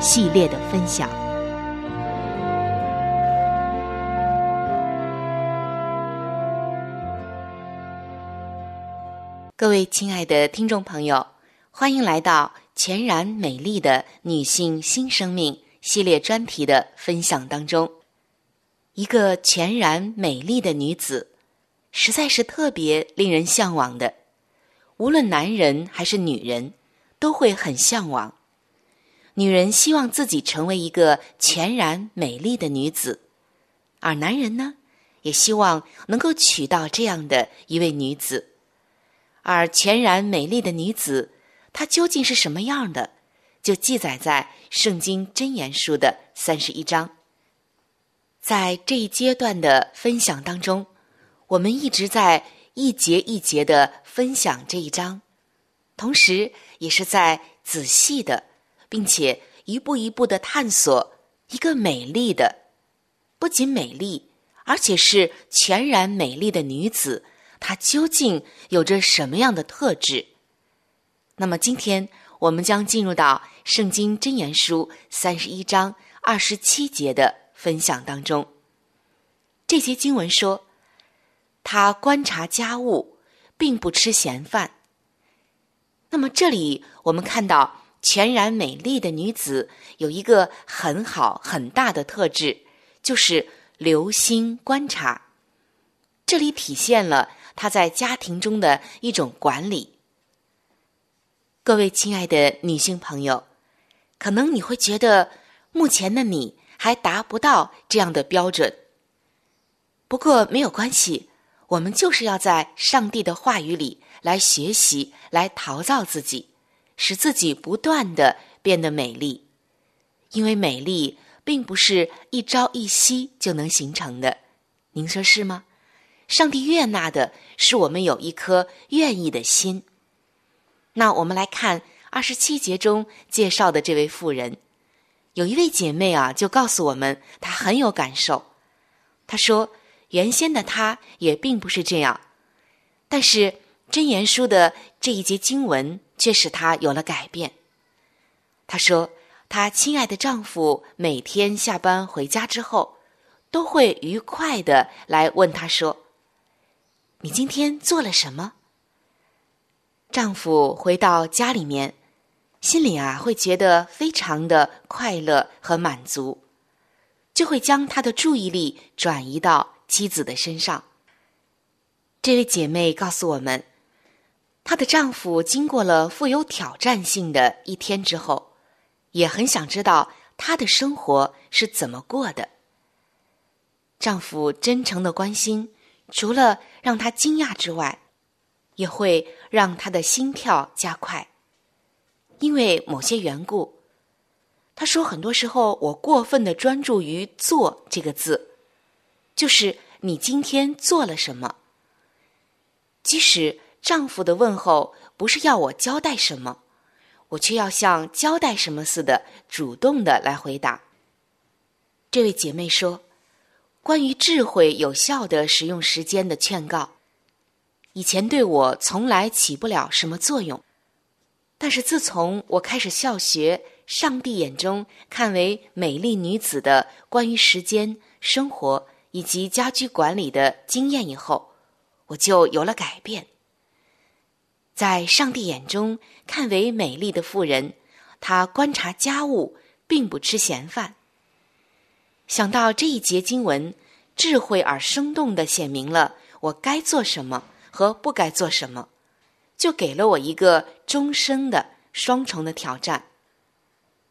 系列的分享。各位亲爱的听众朋友，欢迎来到全然美丽的女性新生命系列专题的分享当中。一个全然美丽的女子，实在是特别令人向往的，无论男人还是女人，都会很向往。女人希望自己成为一个全然美丽的女子，而男人呢，也希望能够娶到这样的一位女子。而全然美丽的女子，她究竟是什么样的，就记载在《圣经真言书》的三十一章。在这一阶段的分享当中，我们一直在一节一节的分享这一章，同时也是在仔细的。并且一步一步的探索一个美丽的，不仅美丽，而且是全然美丽的女子，她究竟有着什么样的特质？那么今天我们将进入到《圣经真言书》三十一章二十七节的分享当中。这节经文说：“他观察家务，并不吃闲饭。”那么这里我们看到。全然美丽的女子有一个很好很大的特质，就是留心观察。这里体现了她在家庭中的一种管理。各位亲爱的女性朋友，可能你会觉得目前的你还达不到这样的标准。不过没有关系，我们就是要在上帝的话语里来学习，来陶造自己。使自己不断的变得美丽，因为美丽并不是一朝一夕就能形成的，您说是吗？上帝悦纳的是我们有一颗愿意的心。那我们来看二十七节中介绍的这位妇人，有一位姐妹啊，就告诉我们她很有感受。她说，原先的她也并不是这样，但是箴言书的这一节经文却使她有了改变。她说：“她亲爱的丈夫每天下班回家之后，都会愉快的来问她说：‘你今天做了什么？’丈夫回到家里面，心里啊会觉得非常的快乐和满足，就会将他的注意力转移到妻子的身上。这位姐妹告诉我们。”她的丈夫经过了富有挑战性的一天之后，也很想知道她的生活是怎么过的。丈夫真诚的关心，除了让她惊讶之外，也会让她的心跳加快。因为某些缘故，他说很多时候我过分的专注于“做”这个字，就是你今天做了什么，即使。丈夫的问候不是要我交代什么，我却要像交代什么似的，主动的来回答。这位姐妹说：“关于智慧有效的使用时间的劝告，以前对我从来起不了什么作用，但是自从我开始效学上帝眼中看为美丽女子的关于时间、生活以及家居管理的经验以后，我就有了改变。”在上帝眼中看为美丽的妇人，她观察家务，并不吃闲饭。想到这一节经文，智慧而生动的显明了我该做什么和不该做什么，就给了我一个终生的双重的挑战。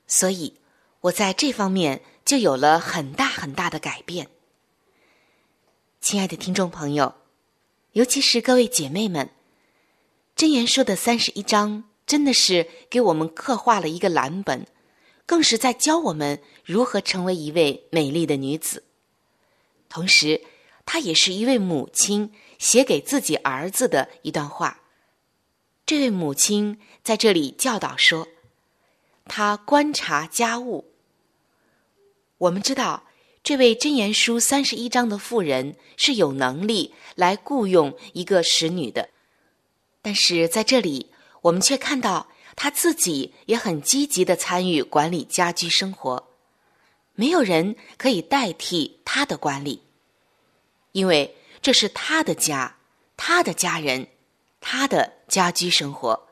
所以，我在这方面就有了很大很大的改变。亲爱的听众朋友，尤其是各位姐妹们。真言书的三十一章真的是给我们刻画了一个蓝本，更是在教我们如何成为一位美丽的女子。同时，她也是一位母亲写给自己儿子的一段话。这位母亲在这里教导说：“她观察家务。”我们知道，这位真言书三十一章的妇人是有能力来雇佣一个使女的。但是在这里，我们却看到他自己也很积极的参与管理家居生活，没有人可以代替他的管理，因为这是他的家，他的家人，他的家居生活。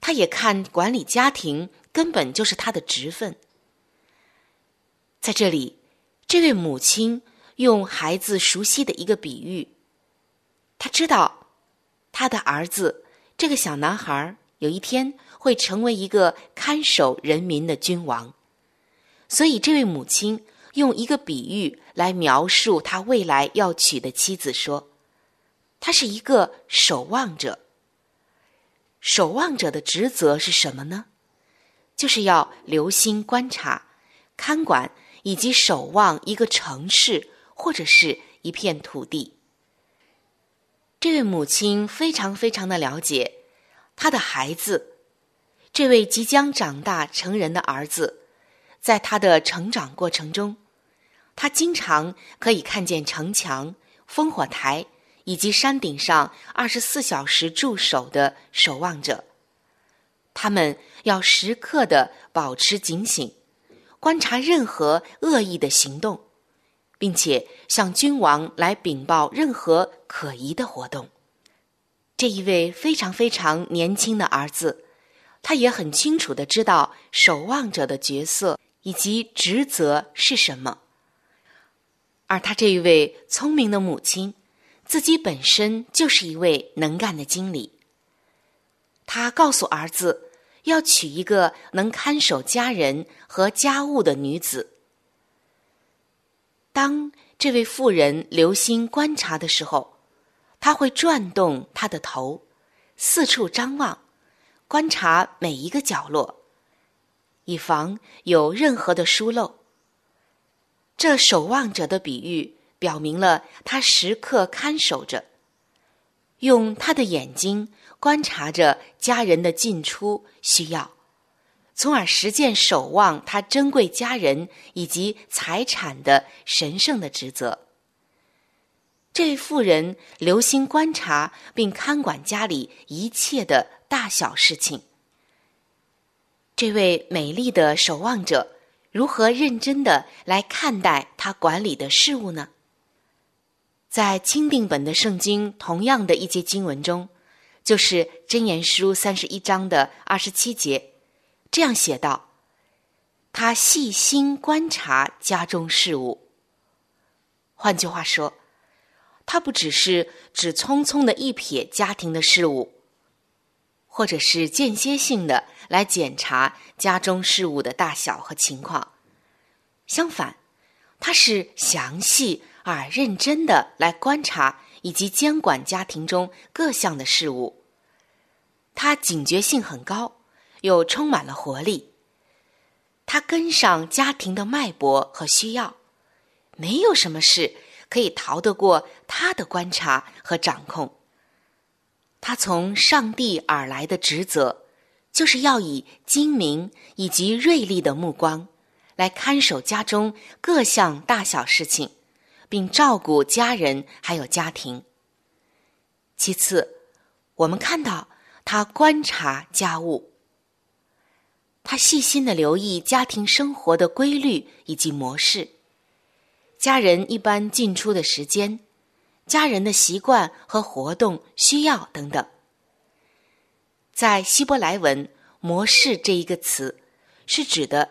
他也看管理家庭根本就是他的职分。在这里，这位母亲用孩子熟悉的一个比喻，他知道。他的儿子，这个小男孩有一天会成为一个看守人民的君王，所以这位母亲用一个比喻来描述他未来要娶的妻子，说：“他是一个守望者。守望者的职责是什么呢？就是要留心观察、看管以及守望一个城市或者是一片土地。”这位母亲非常非常的了解她的孩子，这位即将长大成人的儿子，在他的成长过程中，他经常可以看见城墙、烽火台以及山顶上二十四小时驻守的守望者，他们要时刻的保持警醒，观察任何恶意的行动。并且向君王来禀报任何可疑的活动。这一位非常非常年轻的儿子，他也很清楚的知道守望者的角色以及职责是什么。而他这一位聪明的母亲，自己本身就是一位能干的经理。他告诉儿子，要娶一个能看守家人和家务的女子。当这位妇人留心观察的时候，他会转动他的头，四处张望，观察每一个角落，以防有任何的疏漏。这守望者的比喻表明了他时刻看守着，用他的眼睛观察着家人的进出需要。从而实践守望他珍贵家人以及财产的神圣的职责。这位妇人留心观察并看管家里一切的大小事情。这位美丽的守望者如何认真的来看待他管理的事物呢？在钦定本的圣经同样的一节经文中，就是箴言书三十一章的二十七节，这样写道：“他细心观察家中事务。”换句话说，他不只是只匆匆的一瞥家庭的事物。或者是间歇性的来检查家中事务的大小和情况，相反，他是详细而认真的来观察以及监管家庭中各项的事物。他警觉性很高，又充满了活力。他跟上家庭的脉搏和需要，没有什么事可以逃得过他的观察和掌控。他从上帝而来的职责，就是要以精明以及锐利的目光，来看守家中各项大小事情，并照顾家人还有家庭。其次，我们看到他观察家务，他细心的留意家庭生活的规律以及模式，家人一般进出的时间。家人的习惯和活动需要等等，在希伯来文“模式”这一个词，是指的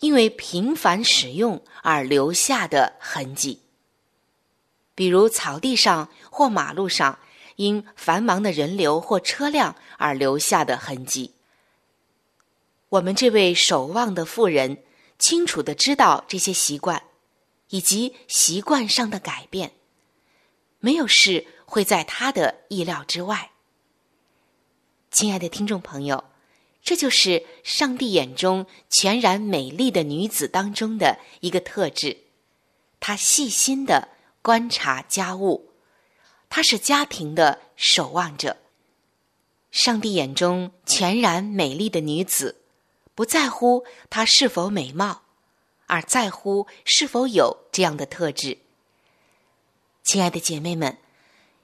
因为频繁使用而留下的痕迹，比如草地上或马路上因繁忙的人流或车辆而留下的痕迹。我们这位守望的妇人清楚的知道这些习惯，以及习惯上的改变。没有事会在他的意料之外。亲爱的听众朋友，这就是上帝眼中全然美丽的女子当中的一个特质。她细心的观察家务，她是家庭的守望者。上帝眼中全然美丽的女子，不在乎她是否美貌，而在乎是否有这样的特质。亲爱的姐妹们，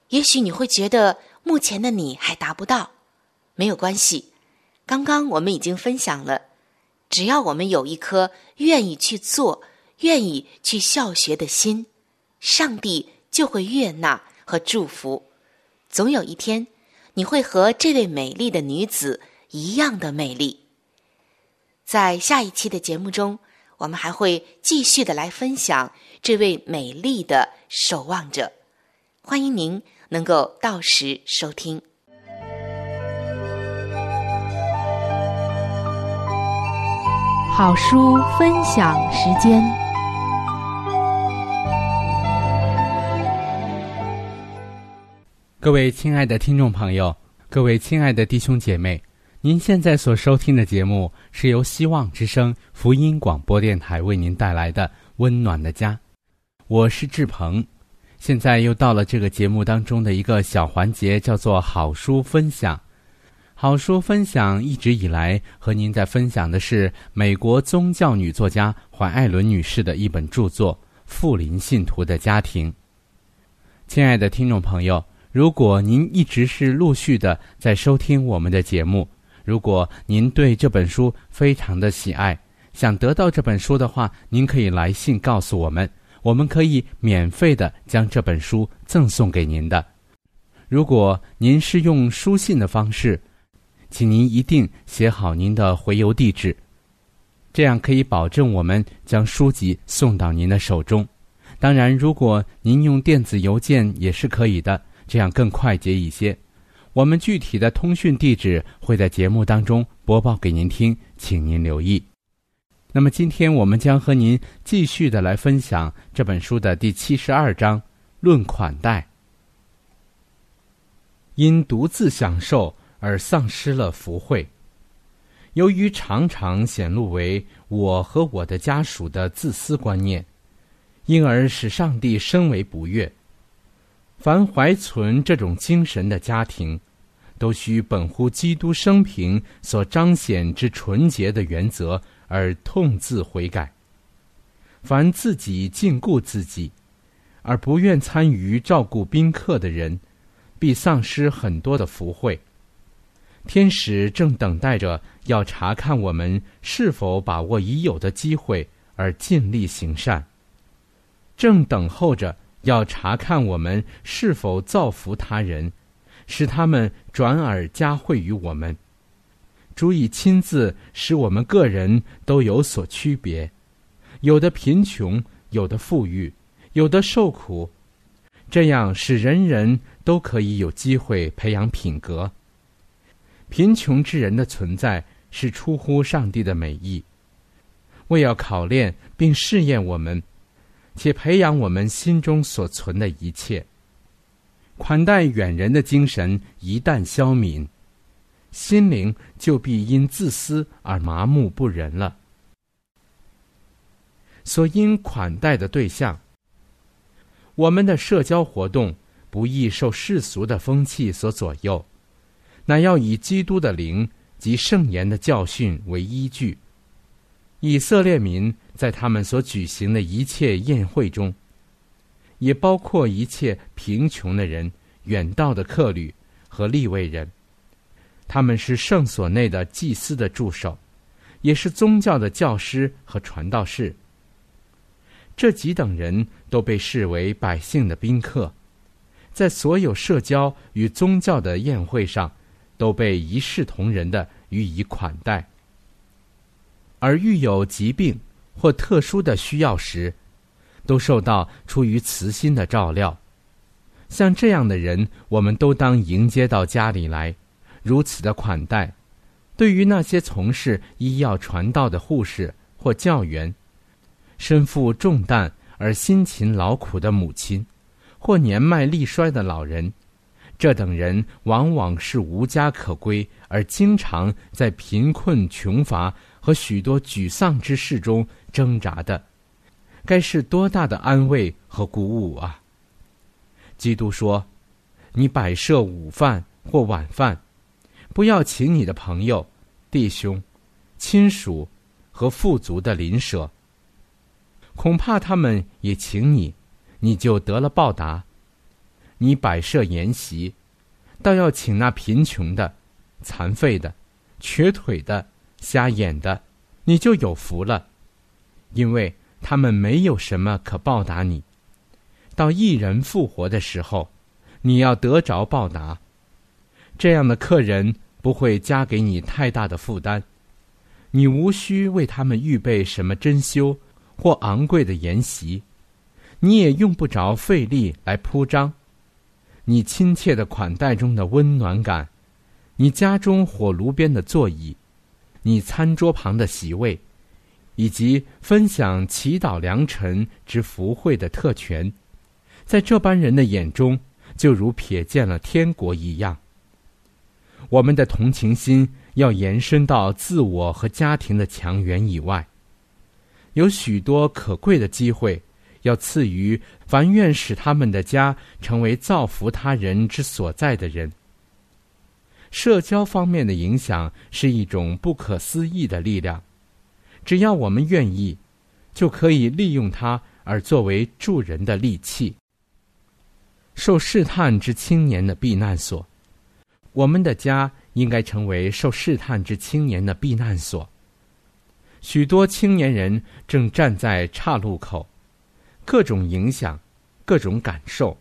也许你会觉得目前的你还达不到，没有关系。刚刚我们已经分享了，只要我们有一颗愿意去做、愿意去效学的心，上帝就会悦纳和祝福。总有一天，你会和这位美丽的女子一样的美丽。在下一期的节目中，我们还会继续的来分享。这位美丽的守望者，欢迎您能够到时收听。好书分享时间，各位亲爱的听众朋友，各位亲爱的弟兄姐妹，您现在所收听的节目是由希望之声福音广播电台为您带来的《温暖的家》。我是志鹏，现在又到了这个节目当中的一个小环节，叫做好书分享。好书分享一直以来和您在分享的是美国宗教女作家怀艾伦女士的一本著作《富林信徒的家庭》。亲爱的听众朋友，如果您一直是陆续的在收听我们的节目，如果您对这本书非常的喜爱，想得到这本书的话，您可以来信告诉我们。我们可以免费的将这本书赠送给您的。如果您是用书信的方式，请您一定写好您的回邮地址，这样可以保证我们将书籍送到您的手中。当然，如果您用电子邮件也是可以的，这样更快捷一些。我们具体的通讯地址会在节目当中播报给您听，请您留意。那么今天我们将和您继续的来分享这本书的第七十二章《论款待》。因独自享受而丧失了福慧，由于常常显露为我和我的家属的自私观念，因而使上帝深为不悦。凡怀存这种精神的家庭，都需本乎基督生平所彰显之纯洁的原则。而痛自悔改。凡自己禁锢自己，而不愿参与照顾宾客的人，必丧失很多的福惠。天使正等待着要查看我们是否把握已有的机会而尽力行善，正等候着要查看我们是否造福他人，使他们转而加惠于我们。主以亲自使我们个人都有所区别，有的贫穷，有的富裕，有的受苦，这样使人人都可以有机会培养品格。贫穷之人的存在是出乎上帝的美意，为要考验并试验我们，且培养我们心中所存的一切。款待远人的精神一旦消泯，心灵就必因自私而麻木不仁了。所应款待的对象，我们的社交活动不易受世俗的风气所左右。乃要以基督的灵及圣言的教训为依据。以色列民在他们所举行的一切宴会中，也包括一切贫穷的人、远道的客旅和利位人。他们是圣所内的祭司的助手，也是宗教的教师和传道士。这几等人都被视为百姓的宾客，在所有社交与宗教的宴会上。都被一视同仁的予以款待，而遇有疾病或特殊的需要时，都受到出于慈心的照料。像这样的人，我们都当迎接到家里来，如此的款待。对于那些从事医药传道的护士或教员，身负重担而辛勤劳苦的母亲，或年迈力衰的老人。这等人往往是无家可归，而经常在贫困、穷乏和许多沮丧之事中挣扎的，该是多大的安慰和鼓舞啊！基督说：“你摆设午饭或晚饭，不要请你的朋友、弟兄、亲属和富足的邻舍，恐怕他们也请你，你就得了报答。”你摆设筵席，倒要请那贫穷的、残废的、瘸腿的、瞎眼的，你就有福了，因为他们没有什么可报答你。到一人复活的时候，你要得着报答。这样的客人不会加给你太大的负担，你无需为他们预备什么珍馐或昂贵的筵席，你也用不着费力来铺张。你亲切的款待中的温暖感，你家中火炉边的座椅，你餐桌旁的席位，以及分享祈祷良辰之福惠的特权，在这般人的眼中，就如瞥见了天国一样。我们的同情心要延伸到自我和家庭的墙垣以外，有许多可贵的机会。要赐予凡愿使他们的家成为造福他人之所在的人。社交方面的影响是一种不可思议的力量，只要我们愿意，就可以利用它而作为助人的利器。受试探之青年的避难所，我们的家应该成为受试探之青年的避难所。许多青年人正站在岔路口。各种影响，各种感受，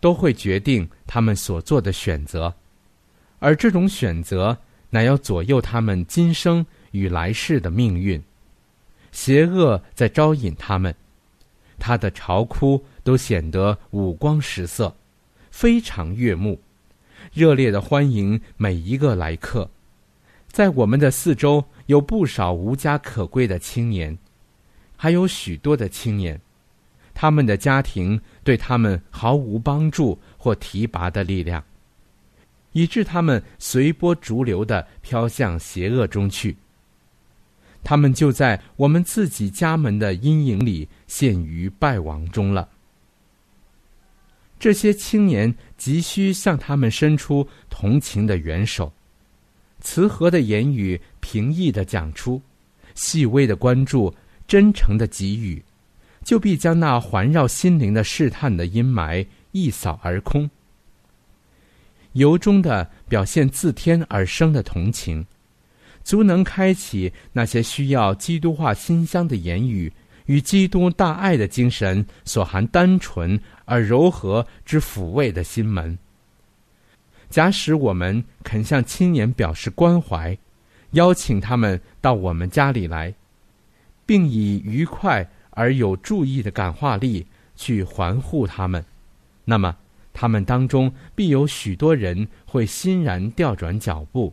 都会决定他们所做的选择，而这种选择乃要左右他们今生与来世的命运。邪恶在招引他们，他的嘲哭都显得五光十色，非常悦目，热烈的欢迎每一个来客。在我们的四周有不少无家可归的青年，还有许多的青年。他们的家庭对他们毫无帮助或提拔的力量，以致他们随波逐流的飘向邪恶中去。他们就在我们自己家门的阴影里陷于败亡中了。这些青年急需向他们伸出同情的援手，慈和的言语，平易的讲出，细微的关注，真诚的给予。就必将那环绕心灵的试探的阴霾一扫而空。由衷的表现自天而生的同情，足能开启那些需要基督化馨香的言语与基督大爱的精神所含单纯而柔和之抚慰的心门。假使我们肯向青年表示关怀，邀请他们到我们家里来，并以愉快而有注意的感化力去环护他们，那么他们当中必有许多人会欣然调转脚步，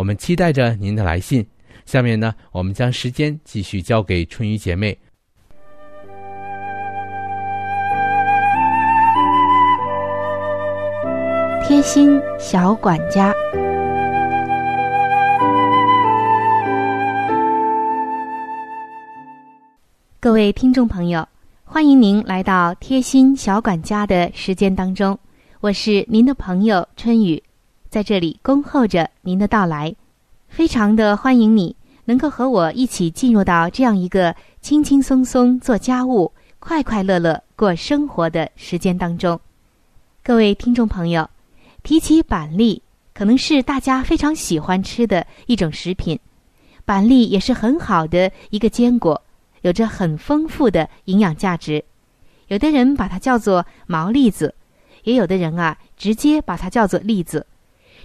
我们期待着您的来信。下面呢，我们将时间继续交给春雨姐妹。贴心小管家，各位听众朋友，欢迎您来到贴心小管家的时间当中，我是您的朋友春雨，在这里恭候着您的到来，非常的欢迎你能够和我一起进入到这样一个轻轻松松做家务、快快乐乐过生活的时间当中，各位听众朋友。提起板栗，可能是大家非常喜欢吃的一种食品。板栗也是很好的一个坚果，有着很丰富的营养价值。有的人把它叫做毛栗子，也有的人啊直接把它叫做栗子。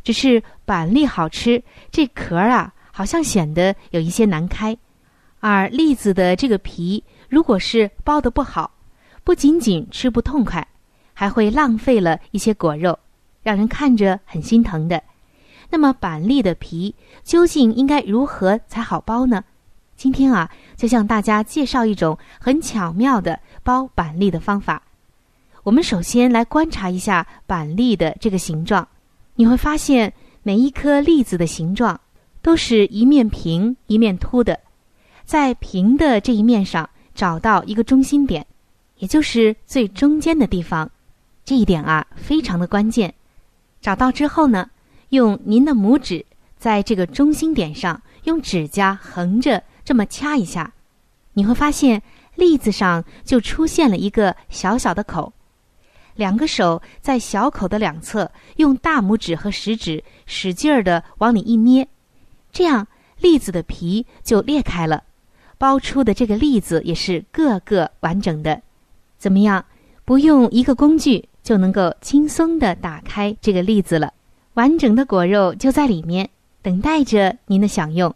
只是板栗好吃，这壳啊好像显得有一些难开。而栗子的这个皮，如果是剥的不好，不仅仅吃不痛快，还会浪费了一些果肉。让人看着很心疼的，那么板栗的皮究竟应该如何才好剥呢？今天啊，就向大家介绍一种很巧妙的剥板栗的方法。我们首先来观察一下板栗的这个形状，你会发现每一颗栗子的形状都是一面平一面凸的，在平的这一面上找到一个中心点，也就是最中间的地方，这一点啊非常的关键。找到之后呢，用您的拇指在这个中心点上，用指甲横着这么掐一下，你会发现栗子上就出现了一个小小的口。两个手在小口的两侧，用大拇指和食指使劲儿的往里一捏，这样栗子的皮就裂开了，剥出的这个栗子也是个个完整的。怎么样？不用一个工具。就能够轻松的打开这个栗子了，完整的果肉就在里面，等待着您的享用。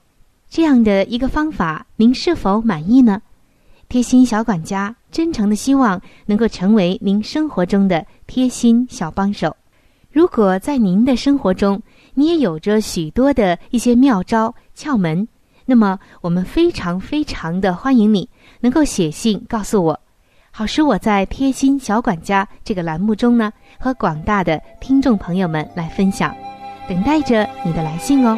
这样的一个方法，您是否满意呢？贴心小管家真诚的希望能够成为您生活中的贴心小帮手。如果在您的生活中，你也有着许多的一些妙招窍门，那么我们非常非常的欢迎你能够写信告诉我。好使我在贴心小管家这个栏目中呢，和广大的听众朋友们来分享，等待着你的来信哦。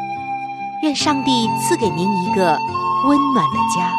愿上帝赐给您一个温暖的家。